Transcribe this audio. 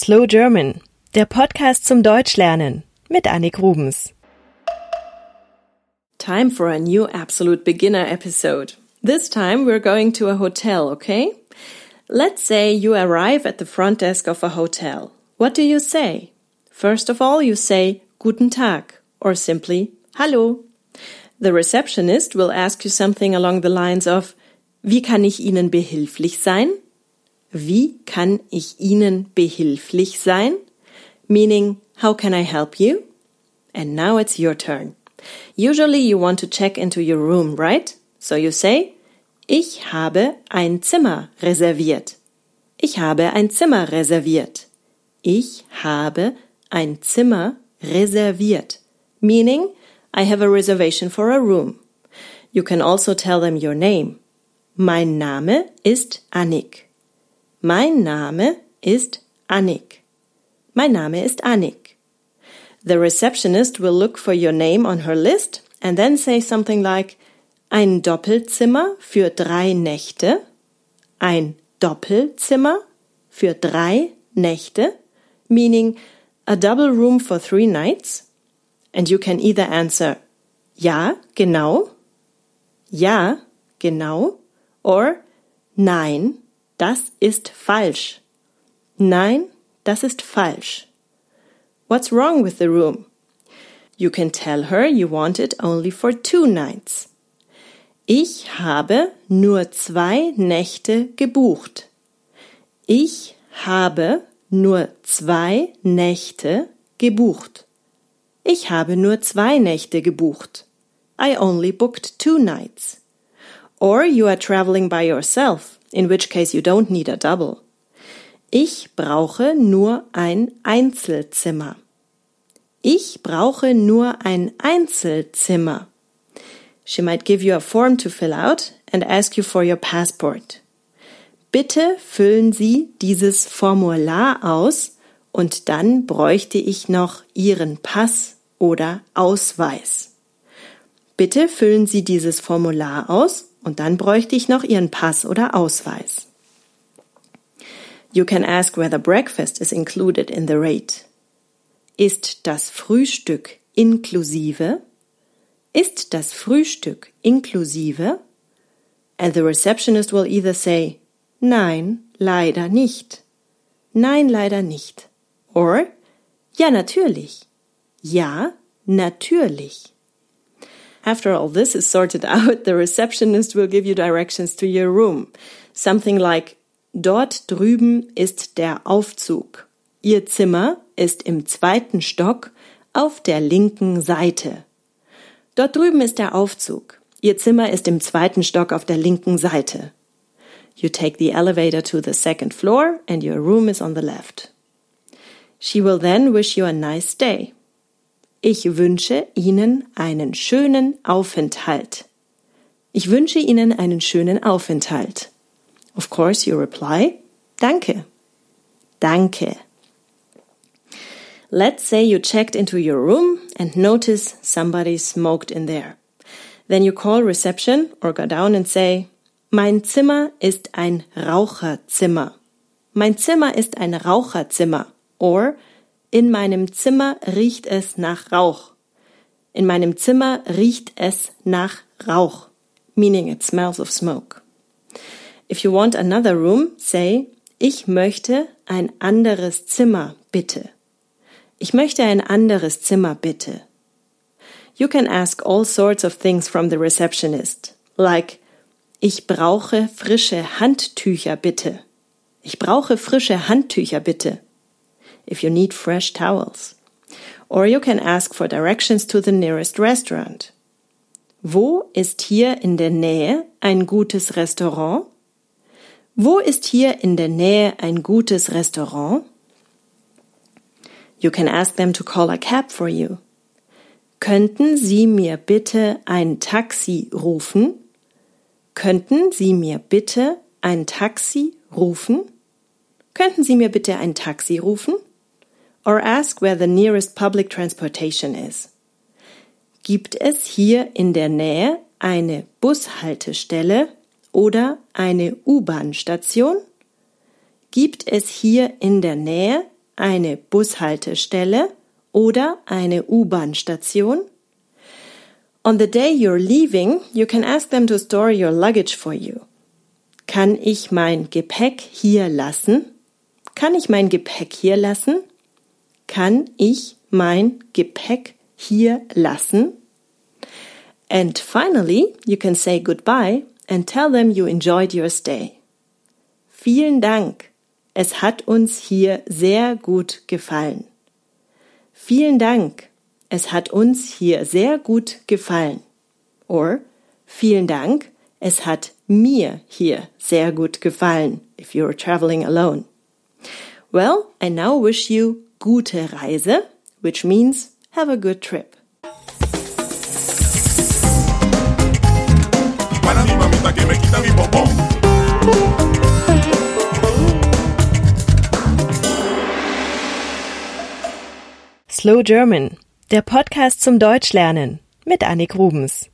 Slow German, der Podcast zum Deutschlernen mit Annik Rubens. Time for a new Absolute Beginner episode. This time we're going to a hotel, okay? Let's say you arrive at the front desk of a hotel. What do you say? First of all, you say Guten Tag or simply Hallo. The receptionist will ask you something along the lines of Wie kann ich Ihnen behilflich sein? Wie kann ich Ihnen behilflich sein? Meaning, how can I help you? And now it's your turn. Usually you want to check into your room, right? So you say, ich habe ein Zimmer reserviert. Ich habe ein Zimmer reserviert. Ich habe ein Zimmer reserviert. Meaning, I have a reservation for a room. You can also tell them your name. Mein Name ist Annik. Mein Name ist Annik. Mein Name ist Annik. The receptionist will look for your name on her list and then say something like ein Doppelzimmer für drei Nächte, ein Doppelzimmer für drei Nächte, meaning a double room for three nights. And you can either answer ja, genau, ja, genau, or nein, Das ist falsch. Nein, das ist falsch. What's wrong with the room? You can tell her you want it only for two nights. Ich habe nur zwei Nächte gebucht. Ich habe nur zwei Nächte gebucht. Ich habe nur zwei Nächte gebucht. I only booked two nights. Or you are traveling by yourself in which case you don't need a double. Ich brauche nur ein Einzelzimmer. Ich brauche nur ein Einzelzimmer. She might give you a form to fill out and ask you for your passport. Bitte füllen Sie dieses Formular aus und dann bräuchte ich noch Ihren Pass oder Ausweis. Bitte füllen Sie dieses Formular aus und dann bräuchte ich noch Ihren Pass oder Ausweis. You can ask whether breakfast is included in the rate. Ist das Frühstück inklusive? Ist das Frühstück inklusive? And the receptionist will either say, Nein, leider nicht. Nein, leider nicht. Or, ja, natürlich. Ja, natürlich. After all this is sorted out, the receptionist will give you directions to your room. Something like, dort drüben ist der Aufzug. Ihr Zimmer ist im zweiten Stock auf der linken Seite. Dort drüben ist der Aufzug. Ihr Zimmer ist im zweiten Stock auf der linken Seite. You take the elevator to the second floor and your room is on the left. She will then wish you a nice day. Ich wünsche Ihnen einen schönen Aufenthalt. Ich wünsche Ihnen einen schönen Aufenthalt. Of course, you reply, Danke. Danke. Let's say you checked into your room and notice somebody smoked in there. Then you call reception or go down and say, Mein Zimmer ist ein Raucherzimmer. Mein Zimmer ist ein Raucherzimmer. Or in meinem Zimmer riecht es nach Rauch. In meinem Zimmer riecht es nach Rauch. Meaning it smells of smoke. If you want another room, say, ich möchte ein anderes Zimmer, bitte. Ich möchte ein anderes Zimmer, bitte. You can ask all sorts of things from the receptionist, like, ich brauche frische Handtücher, bitte. Ich brauche frische Handtücher, bitte if you need fresh towels. Or you can ask for directions to the nearest restaurant. Wo ist hier in der Nähe ein gutes Restaurant? Wo ist hier in der Nähe ein gutes Restaurant? You can ask them to call a cab for you. Könnten Sie mir bitte ein Taxi rufen? Könnten Sie mir bitte ein Taxi rufen? Könnten Sie mir bitte ein Taxi rufen? Or ask where the nearest public transportation is. Gibt es hier in der Nähe eine Bushaltestelle oder eine U-Bahn-Station? Gibt es hier in der Nähe eine Bushaltestelle oder eine U-Bahn-Station? On the day you're leaving, you can ask them to store your luggage for you. Kann ich mein Gepäck hier lassen? Kann ich mein Gepäck hier lassen? Kann ich mein Gepäck hier lassen? And finally, you can say goodbye and tell them you enjoyed your stay. Vielen Dank. Es hat uns hier sehr gut gefallen. Vielen Dank. Es hat uns hier sehr gut gefallen. Or vielen Dank. Es hat mir hier sehr gut gefallen if you're traveling alone. Well, I now wish you gute Reise, which means have a good trip. Slow German, der Podcast zum Deutschlernen mit Annik Rubens.